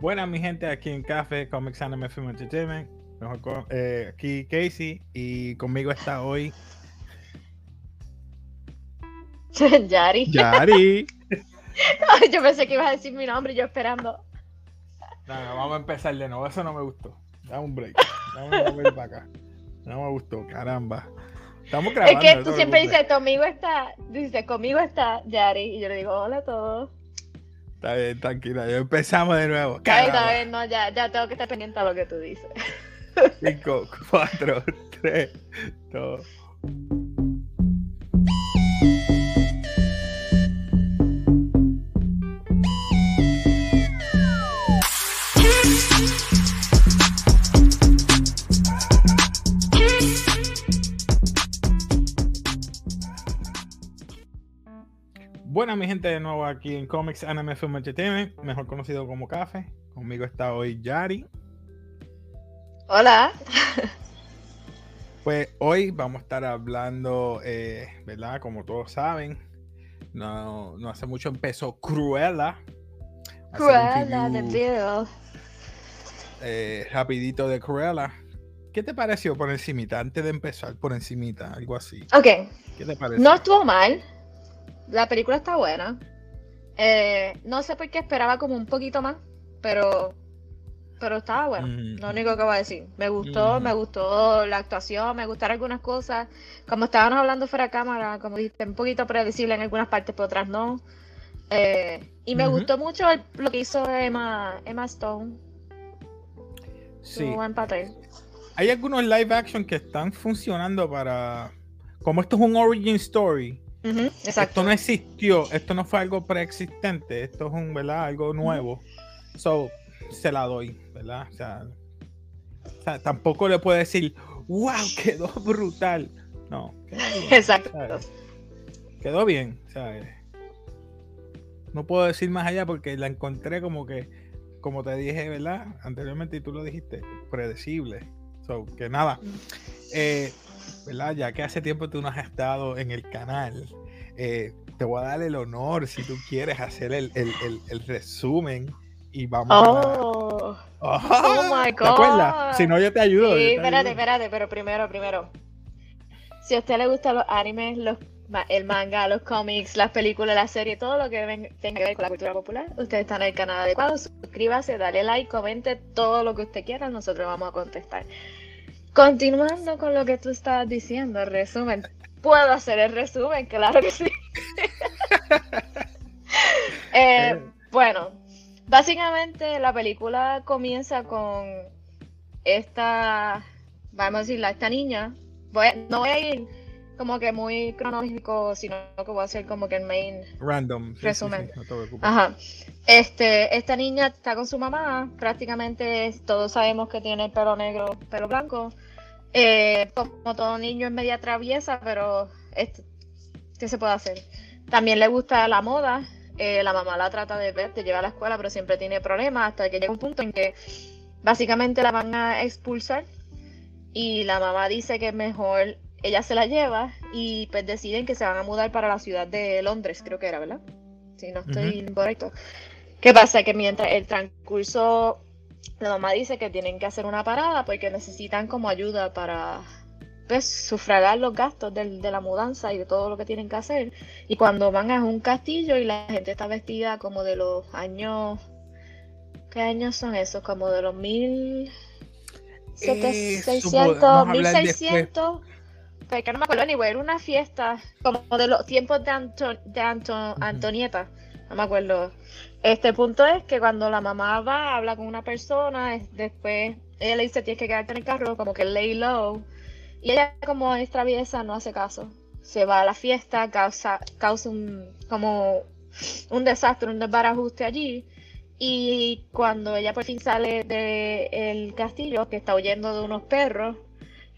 Buenas, mi gente, aquí en Café Comics Anime Film Entertainment. Mejor eh, aquí Casey y conmigo está hoy. Yari. Yari. yo pensé que ibas a decir mi nombre y yo esperando. Vamos a empezar de nuevo. Eso no me gustó. Dame un break. Dame un break para acá. No me gustó, caramba. Estamos grabando. Es que tú siempre dices, conmigo está, dices, conmigo está Yari. Y yo le digo, hola a todos. Está bien, tranquila, ya empezamos de nuevo. Está bien, no, ya, ya tengo que estar pendiente a lo que tú dices. 5, 4, 3, 2. Buenas mi gente de nuevo aquí en Comics Anime Film Entertainment, mejor conocido como Café. Conmigo está hoy Yari. Hola. Pues hoy vamos a estar hablando, eh, ¿verdad? Como todos saben, no, no, hace mucho empezó Cruella. Cruella de Bill. Eh, rapidito de Cruella. ¿Qué te pareció por encimita? Antes de empezar, por encimita, algo así. Ok. ¿Qué te pareció? No estuvo mal. La película está buena. Eh, no sé por qué esperaba como un poquito más, pero pero estaba bueno. Lo único que voy a decir. Me gustó, me gustó la actuación, me gustaron algunas cosas. Como estábamos hablando fuera de cámara, como dijiste, un poquito predecible en algunas partes, pero otras no. Eh, y me gustó mucho lo que hizo Emma, Emma Stone. Sí. buen papel. Hay algunos live action que están funcionando para. Como esto es un origin story. Esto no existió, esto no fue algo preexistente, esto es un, ¿verdad? Algo nuevo. So, se la doy, ¿verdad? O sea, tampoco le puedo decir, wow, quedó brutal. No. Quedó Exacto. Quedó bien, ¿sabes? No puedo decir más allá porque la encontré como que, como te dije, ¿verdad? Anteriormente y tú lo dijiste, predecible. So, que nada. Eh, ¿verdad? Ya que hace tiempo tú no has estado en el canal, eh, te voy a dar el honor si tú quieres hacer el, el, el resumen y vamos oh. oh, oh my God. ¿Te acuerdas? Si no, yo te ayudo. Sí, espérate, espérate, pero primero, primero. Si a usted le gustan los animes, los, el manga, los cómics, las películas, las series, todo lo que tenga que ver con la cultura popular, usted está en el canal adecuado. Suscríbase, dale like, comente todo lo que usted quiera, nosotros vamos a contestar. Continuando con lo que tú estabas diciendo, resumen. ¿Puedo hacer el resumen? Claro que sí. Eh, eh. bueno, Básicamente la película comienza con esta, vamos a decirla, esta niña. no voy a ir como que muy cronológico, sino que voy a hacer como que el main random resumen. Ajá. Este, esta niña está con su mamá, prácticamente todos sabemos que tiene el pelo negro, pelo blanco. Eh, como todo niño es media traviesa, pero ¿qué se puede hacer? También le gusta la moda, eh, la mamá la trata de ver, de llevar a la escuela, pero siempre tiene problemas hasta que llega un punto en que básicamente la van a expulsar y la mamá dice que mejor ella se la lleva y pues deciden que se van a mudar para la ciudad de Londres, creo que era, ¿verdad? Si no estoy incorrecto. ¿Qué pasa? Que mientras el transcurso, la mamá dice que tienen que hacer una parada porque necesitan como ayuda para pues, sufragar los gastos de, la mudanza y de todo lo que tienen que hacer. Y cuando van a un castillo y la gente está vestida como de los años... ¿Qué años son esos? Como de los mil... Eh, 1600, 1600... Pues que no me acuerdo, ni era una fiesta como de los tiempos de, de Antonieta, no me acuerdo. Este punto es que cuando la mamá va, habla con una persona, después ella le dice tienes que quedarte en el carro, como que lay low, y ella como es traviesa no hace caso. Se va a la fiesta, causa, causa un, como un desastre, un desbarajuste allí. Y cuando ella por fin sale del castillo, que está huyendo de unos perros,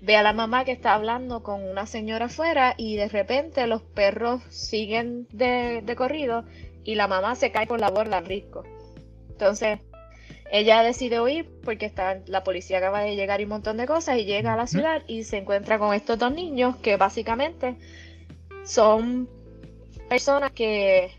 ve a la mamá que está hablando con una señora afuera y de repente los perros siguen de, de corrido y la mamá se cae por la borda al risco. Entonces, ella decide huir porque está, la policía acaba de llegar y un montón de cosas y llega a la ciudad y se encuentra con estos dos niños que básicamente son personas que,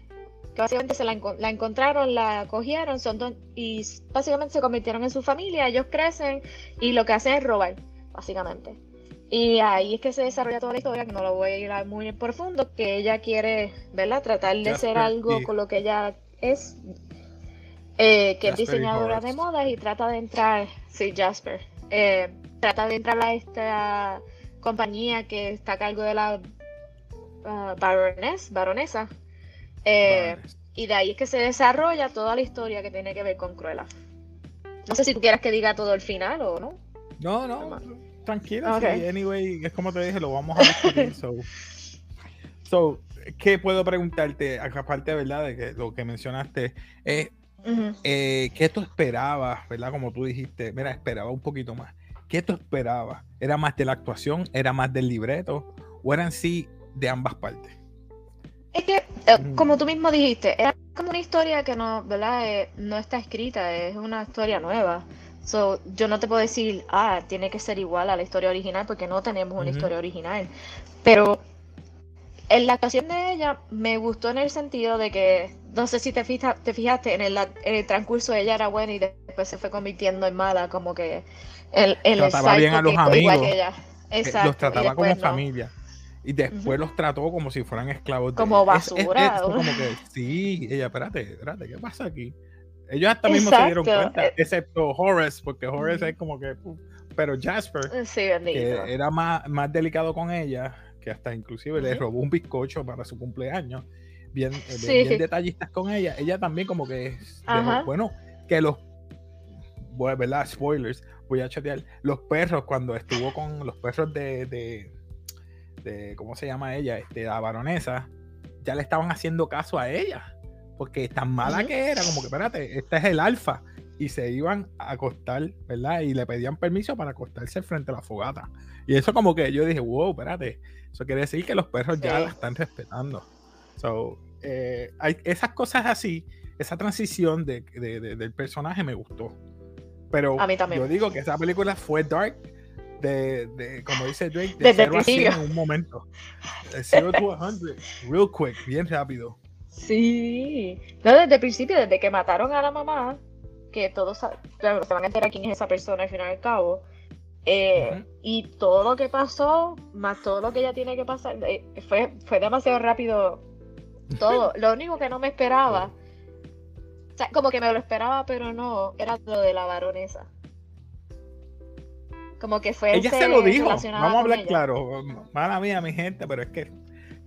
básicamente se la, encontraron, la cogieron son y básicamente se convirtieron en su familia, ellos crecen y lo que hacen es robar, básicamente. Y ahí es que se desarrolla toda la historia, que no lo voy a ir a muy profundo, que ella quiere, ¿verdad? Tratar de ser algo con lo que ella es, eh, que es diseñadora de modas y trata de entrar, sí, Jasper, eh, trata de entrar a esta compañía que está a cargo de la uh, baronesa. Eh, y de ahí es que se desarrolla toda la historia que tiene que ver con Cruella. No sé si tú quieras que diga todo el final o no. No, no, tranquila. anyway, es como te dije, lo vamos a discutir. so. ¿qué puedo preguntarte? Aparte, ¿verdad? De que lo que mencionaste, es eh, ¿Qué tú esperabas, verdad? Como tú dijiste, mira, esperaba un poquito más. ¿Qué tú esperabas? ¿Era más de la actuación? ¿Era más del libreto? ¿O eran sí de ambas partes? Es que, eh, como tú mismo dijiste, era como una historia que no, ¿verdad? Eh, no está escrita, es una historia nueva. So, yo no te puedo decir, ah, tiene que ser igual a la historia original porque no tenemos una historia original. Pero en la actuación de ella me gustó en el sentido de que, no sé si te, te fijaste, en el, transcurso ella era buena y después se fue convirtiendo en mala, como que el, el trataba bien a los amigos, eh, los trataba como familia. Y después los trató como si fueran esclavos. Como basura. como que, sí, ella, espérate, espérate, ¿qué pasa aquí? Ellos hasta mismo se dieron cuenta, excepto Horace, porque Horace es como que... Pero Jasper, que era más, más delicado con ella, que hasta inclusive le robó un bizcocho para su cumpleaños, bien, eh, bien, detallistas con ella, ella también como que, bueno, que los, ¿verdad? Spoilers, voy a chatear, los perros, cuando estuvo con los perros de, de, ¿cómo se llama ella? Este, la baronesa, ya le estaban haciendo caso a ella, porque tan mala que era, como que, espérate, este es el alfa, y se iban a acostar, ¿verdad? Y le pedían permiso para acostarse frente a la fogata. Y eso como que yo dije, wow, espérate, eso quiere decir que los perros ya la están respetando. So, eh, hay esas cosas así, esa transición de, del personaje me gustó. Pero a mí también. yo digo que esa película fue dark de, como dice Drake, de desde 0 a 100 en un momento. De 0 a 100, real quick, bien rápido. Sí. No, desde el principio, desde que mataron a la mamá, que todos claro, se van a enterar quién es esa persona al final y al cabo. Eh, y todo lo que pasó, más todo lo que ella tiene que pasar, eh, fue, fue demasiado rápido todo. lo único que no me esperaba, o sea, como que me lo esperaba, pero no, era lo de la baronesa. Como que fue. Ella se lo dijo. Vamos a hablar claro. Mala mía, mi gente, pero es que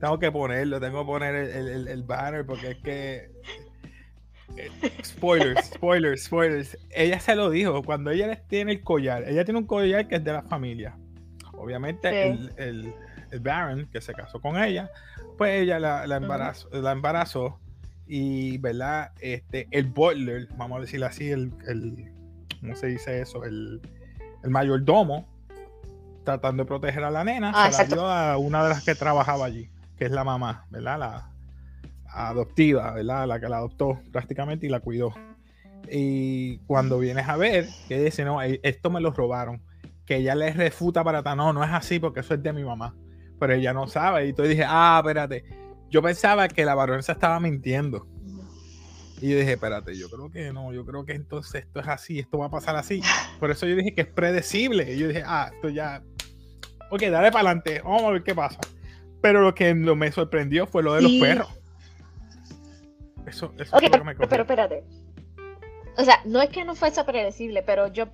tengo que ponerlo, tengo que poner el, el banner porque es que spoilers, spoilers, spoilers. Ella se lo dijo cuando ella tiene el collar. Ella tiene un collar que es de la familia. Obviamente, el, el, Baron que se casó con ella, pues ella la, la, embarazó, la embarazó. Y, ¿verdad? Este, el butler, vamos a decir así, el, el ¿cómo se dice eso? El, el mayordomo, tratando de proteger a la nena, ah, se la dio a una de las que trabajaba allí, que es la mamá, ¿verdad? La, adoptiva, ¿verdad? La que la adoptó prácticamente y la cuidó. Y cuando vienes a ver, que dice, no, eh, esto me lo robaron, que ella le refuta para atrás, no, no es así porque eso es de mi mamá. Pero ella no sabe. Y entonces dije, ah, espérate, yo pensaba que la baronesa estaba mintiendo. Y yo dije, espérate, yo creo que no, yo creo que entonces esto es así, esto va a pasar así. Por eso yo dije que es predecible. Y yo dije, ah, esto ya. Ok, dale para adelante, vamos a ver qué pasa. Pero lo que me sorprendió fue lo de los perros. Eso, eso pero, pero espérate. O sea, no es que no fuese predecible, pero yo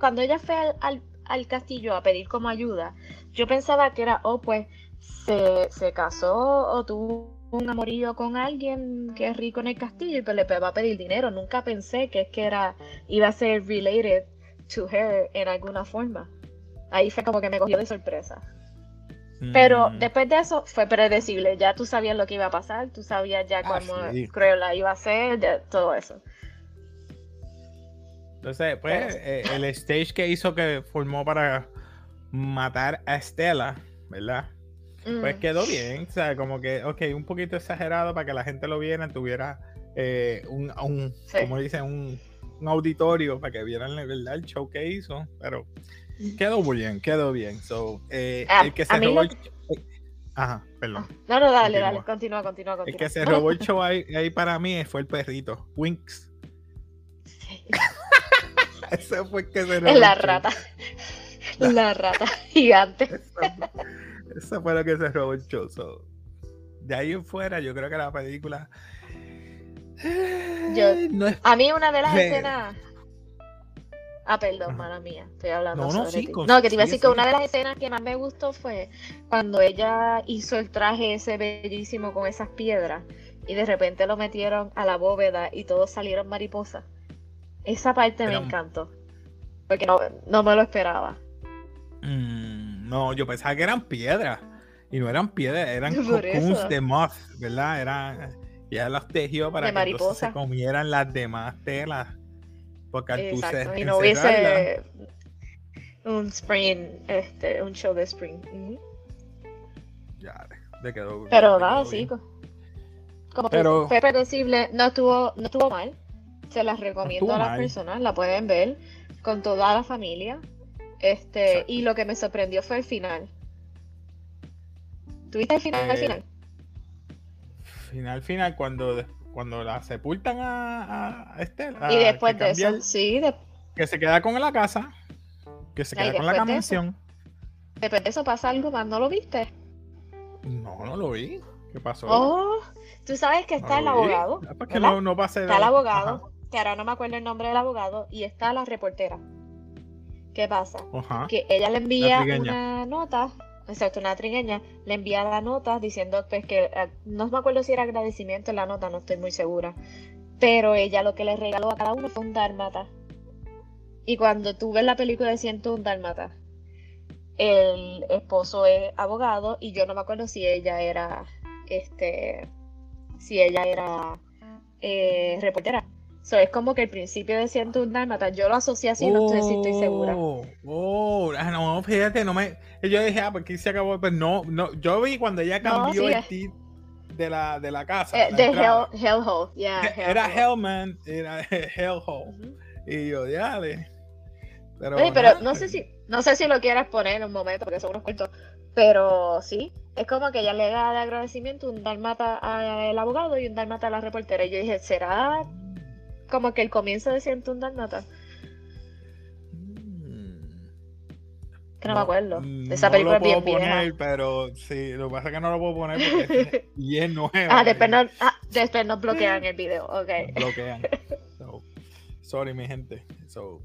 cuando ella fue al, castillo a pedir como ayuda, yo pensaba que era, oh, pues se, se casó o tuvo un amorío con alguien que es rico en el castillo y pues le va a pedir dinero. Nunca pensé que es que era iba a ser related to her en alguna forma. Ahí fue como que me cogió de sorpresa. Pero mm. después de eso fue predecible, ya tú sabías lo que iba a pasar, tú sabías ya ah, cómo creo la iba a ser, todo eso. Entonces, pues, eh, el stage que hizo que formó para, matar a Estela, ¿verdad? Pues Mm. quedó bien, o sea, como que, ok, un poquito exagerado para que la gente lo viera, tuviera eh, un, un Sí. como dicen, un, un auditorio para que vieran la verdad el show que hizo, pero quedó muy bien, quedó bien. So, eh, Ah, el que se robó el- eh, Ajá, perdón. No, no, dale, Continúa. dale, continúa, continúa, El continúa. que se robó el show ahí, ahí para mí fue el perrito, Winx. Ese fue el que se robó Es el la rata. La rata gigante. Eso, eso fue lo que se robó el show. so. De ahí en fuera, yo creo que la película. Yo- eh, no es. A mí una de las escenas. Ah, perdón, Ajá. mala mía. Estoy hablando No, no, sobre sí, ti. No, que te iba a decir que una de las escenas que más me gustó fue cuando ella hizo el traje ese bellísimo con esas piedras y de repente lo metieron a la bóveda y todos salieron mariposas. Esa parte me encantó. Porque no, no me lo esperaba. Mm, no, yo pensaba que eran piedras. Y no eran piedras, eran cocoons de moth, ¿verdad? Eran. Ya las tejió para De que se comieran las demás telas. Porque al tú Exacto. se- Y no hubiese un spring, este, un show de spring. Ya, le quedó. Pero nada, sí. bien. co- Como Pero- fue predecible, no estuvo, no estuvo mal. Se las recomiendo a las mal. personas, la pueden ver con toda la familia. Este, Exacto. y lo que me sorprendió fue el final. ¿Tuviste el final? Eh, al final? Final, final, cuando, cuando la sepultan a, a Estela. Y después de eso, el- sí, de- que se queda con la casa, que se queda con la de mansión. después de eso pasa algo más, ¿no lo viste? No, no lo vi. ¿Qué pasó? Oh, tú sabes que No está el abogado, Ah, pues que no, no pase está el Ajá. abogado, que ahora no me acuerdo el nombre del abogado, y está la reportera. ¿Qué pasa? Ajá. que ella le envía una nota, exacto, una trigueña, le envía la nota diciendo pues que, eh, no me acuerdo si era agradecimiento en la nota, no estoy muy segura, pero ella lo que le regaló a cada uno fue un dálmata. Y cuando tú ves la película de 101 dálmata, el esposo es abogado y yo no me acuerdo si ella era, este, si ella era eh, reportera. So, es como que el principio de 101 dálmata, yo lo asocié así, no sé si estoy segura. Oh, oh, ah, no, fíjate, no me. Yo dije, ah, porque se acabó, pero no, no. Yo vi cuando ella No, cambió sí, el es- tip de la, de la casa. Eh, de entrada. Hell, Hellhole, yeah, Era Hellhole. Hellman, era Hellhole. Y yo, dale. Pero, Oye, pero no sé si, no sé si lo quieras poner en un momento, porque son unos cortos, pero sí, es como que ella le da de agradecimiento un dalmata al abogado y un dalmata a la reportera. Y yo dije, ¿será como que el comienzo de 101 dalmata? Mm. Que no, me acuerdo. mm, Esa no película lo es bien puedo vieja. poner, pero sí, lo que pasa es que no lo puedo poner porque es bien nueva. Ah, después, y no, ah, después nos bloquean el video, ok. bloquean. So, sorry, mi gente. So,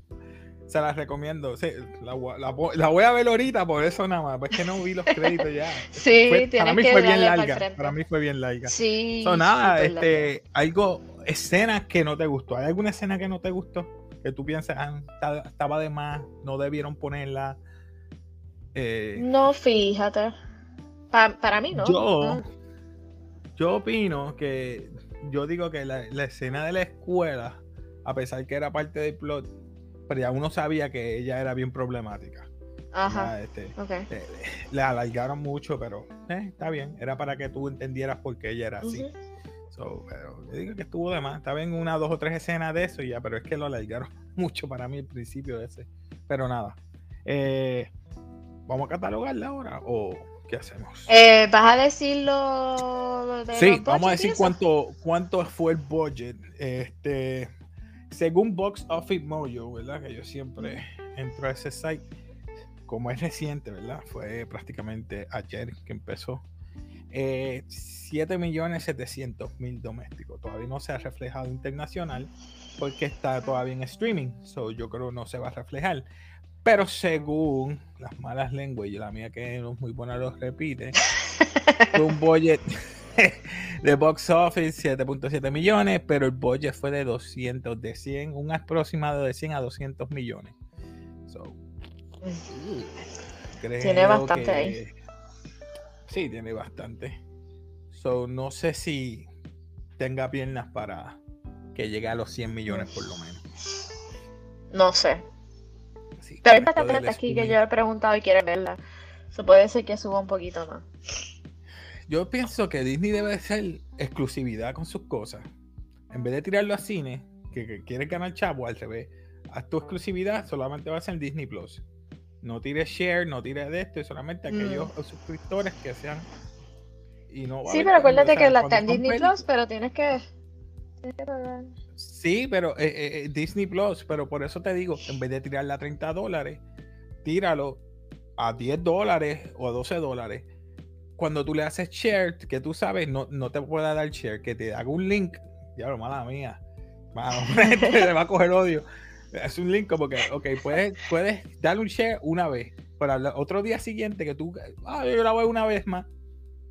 se las recomiendo. Sí, la, voy- la la voy a ver ahorita, por eso nada más. Pues que no vi los créditos ya. Sí, Fue- para mí que fue bien larga. Para mí fue bien larga. Sí. So, nada, larga. este, algo, escenas que no te gustó. ¿Hay alguna escena que no te gustó? Que tú piensas, ah, ta- estaba de más, no debieron ponerla. Eh, No, fíjate. Pa- para mí no. Yo, yo opino que, yo digo que la, la escena de la escuela, a pesar que era parte del plot, pero ya uno sabía que ella era bien problemática. Ajá, Ya, este, ok. eh, la alargaron mucho, pero eh, está bien. Era para que tú entendieras por qué ella era así. Ujú. So, pero yo digo que estuvo de más. Estaba en una, dos o tres escenas de eso y ya, pero es que lo alargaron mucho para mí el principio de ese. Pero nada. Eh, ¿Vamos a catalogarla ahora o qué hacemos? Eh, ¿Vas a decirlo de sí, vamos a decir cuánto, cuánto fue el budget. Este, según Box Office Mojo, ¿verdad? Que yo siempre entro a ese site. Como es reciente, ¿verdad? Fue prácticamente ayer que empezó. Eh, 7 millones 700 mil domésticos. Todavía no se ha reflejado internacional porque está todavía en streaming. So, yo creo que no se va a reflejar. Pero según las malas lenguas, y la mía que no es muy buena lo repite, un budget de box office 7.7 millones, pero el budget fue de 200, de 100, un aproximado de 100 a 200 millones. So, creo Tiene bastante ahí. Sí, tiene bastante. So, no sé si tenga piernas para que llegue a los 100 millones por lo menos. No sé. sí. Pero hay bastante aquí que yo he preguntado y quieren verla. Se puede ser que suba un poquito más. Yo pienso que Disney debe ser exclusividad con sus cosas. En vez de tirarlo a cine, que, que quiere ganar chavo, al revés, haz tu exclusividad, solamente va a ser en Disney Plus. No tires share, no tires de esto, solamente aquellos Mm. suscriptores que sean. Y no Sí, pero acuérdate que la está en Disney Plus, pero tienes que. tienes que pagar. Sí, pero eh, eh, eh, Disney Plus, pero por eso te digo, en vez de tirarla a 30 dólares, tíralo a 10 dólares o a 12 dólares. Cuando tú le haces share, que tú sabes, no, no te pueda dar share, que te haga un link. Diablo, mala mía. Mano, te va a coger odio. Es un link como que, ok, puedes, puedes darle un share una vez, pero al otro día siguiente que tú, ah, yo la voy una vez más,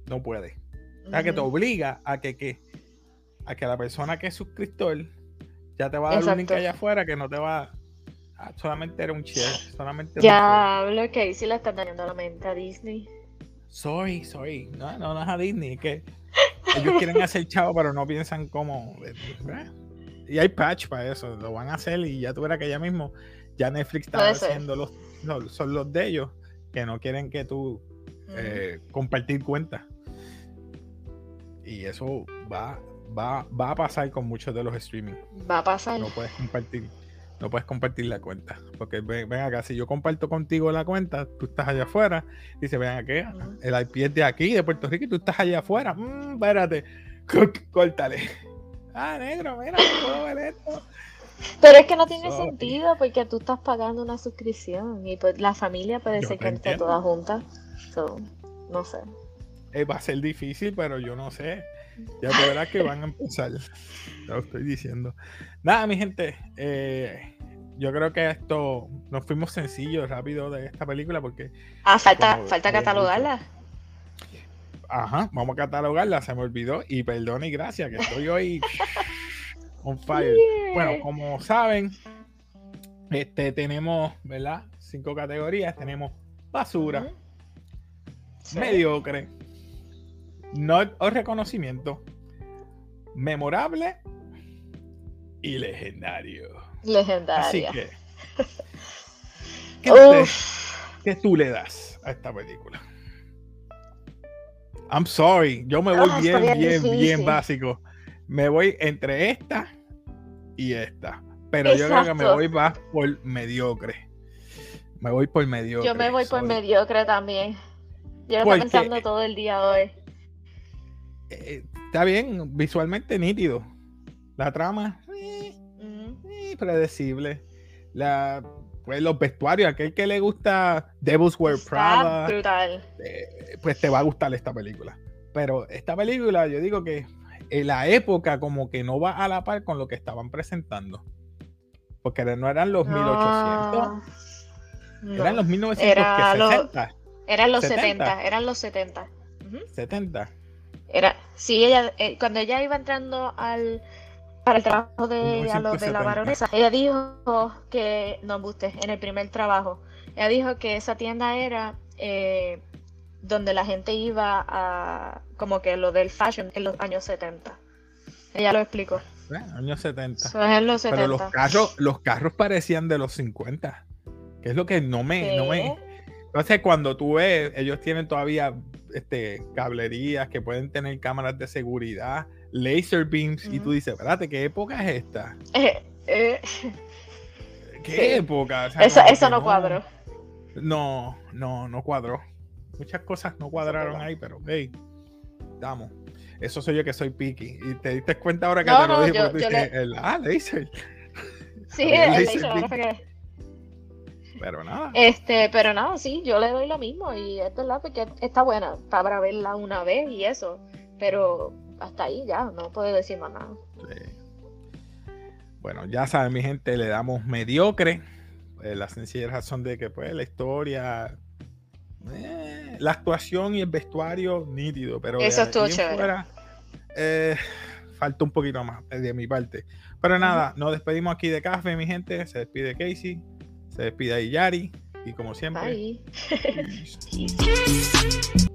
no puedes. O sea, que te obliga a que, que, a que la persona que es suscriptor ya te va a dar un link allá afuera que no te va a, solamente era un share, solamente. Ya hablo que ahí sí le están dañando la mente a Disney. Sorry, sorry. No, no, no es a Disney, es que ellos quieren hacer chavo, pero no piensan cómo. Y hay patch para eso, lo van a hacer y ya tú verás que ya mismo, ya Netflix está haciendo los, no, son los de ellos que no quieren que tú eh, compartir cuentas. Y eso va, va, va a pasar con muchos de los streaming. Va a pasar. No puedes compartir, no puedes compartir la cuenta. Porque ven, ven acá, si yo comparto contigo la cuenta, tú estás allá afuera, dice, ven acá, el IP es de aquí, de Puerto Rico, y tú estás allá afuera. Mm, espérate, Có- córtale. Ah, negro, mira, puedo ver esto. Pero es que no tiene Sorry. sentido porque tú estás pagando una suscripción y pues la familia puede Yo ser que esté toda junta. So, no sé. Eh, va a ser difícil, pero yo no sé. Ya verás que van a empezar. Lo estoy diciendo. Nada, mi gente. eh, yo creo que esto nos fuimos sencillos, rápido de esta película porque Ah, falta, Como falta catalogarla. Ajá, vamos a catalogarla, se me olvidó. Y perdón y gracias, que estoy hoy on fire. Bueno, como saben, este tenemos, ¿verdad? Cinco categorías. Tenemos basura. Sí. mediocre, no o reconocimiento, memorable y legendario. Así Legendaria. que, ¿qué, usted- qué tú le das a esta película? I'm sorry, yo me voy Ah, bien, bien bien, básico. Me voy entre esta y esta. Pero yo creo que me voy más por mediocre. Me voy por mediocre. Yo me voy por mediocre también. Yo lo estoy pensando todo el día hoy. Eh, está bien, visualmente nítido. La trama, eh, Ujú. eh, predecible. La, pues los vestuarios, aquel que le gusta Devil's Wear Prada, brutal. eh, pues te va a gustar esta película. Pero esta película, yo digo que en la época como que no va a la par con lo que estaban presentando. Porque no eran los 1800, No, eran no. los 1960, Era lo- 60, Eran los 70. 70, eran los 70. Ujú. 70. Era, sí, ella, eh, cuando ella iba entrando al para el trabajo de, a lo de 1970. la baronesa, ella dijo que, no embuste, en el primer trabajo, ella dijo que esa tienda era eh, donde la gente iba a, como que lo del fashion en los años 70. Ella lo explicó. ¿eh? Años 70. Eso es en los 70. Pero los carros, los carros parecían de los 50. Que es lo que no me, no me. Entonces, cuando tú ves, ellos tienen todavía este, cablerías que pueden tener cámaras de seguridad, laser beams, y tú dices, espérate, ¿qué época es esta? Eh, eh, ¿Qué Sí. época? O sea, eso, eso que no cuadró. No, no, no cuadró. Muchas cosas no cuadraron ahí, pero hey, damos. Eso soy yo que soy picky. Y te diste cuenta ahora que No, te lo no, dije, yo- porque tú dijiste, le- el, ah, laser. Sí, Había el laser laser, que- Pero nada. Este, pero no, sí, yo le doy lo mismo y es verdad porque está buena para verla una vez y eso, pero hasta ahí ya, no puedo decir más nada. Sí. Bueno, ya saben, mi gente, le damos mediocre. eh, la sencilla razón de que, pues, la historia, eh, la actuación y el vestuario, nítido. Pero Eso estuvo chévere. fuera, eh, falta un poquito más eh, de mi parte. Pero nada, nos despedimos aquí de café, mi gente. Se despide Casey, se despide Yari. Y como siempre, Bye.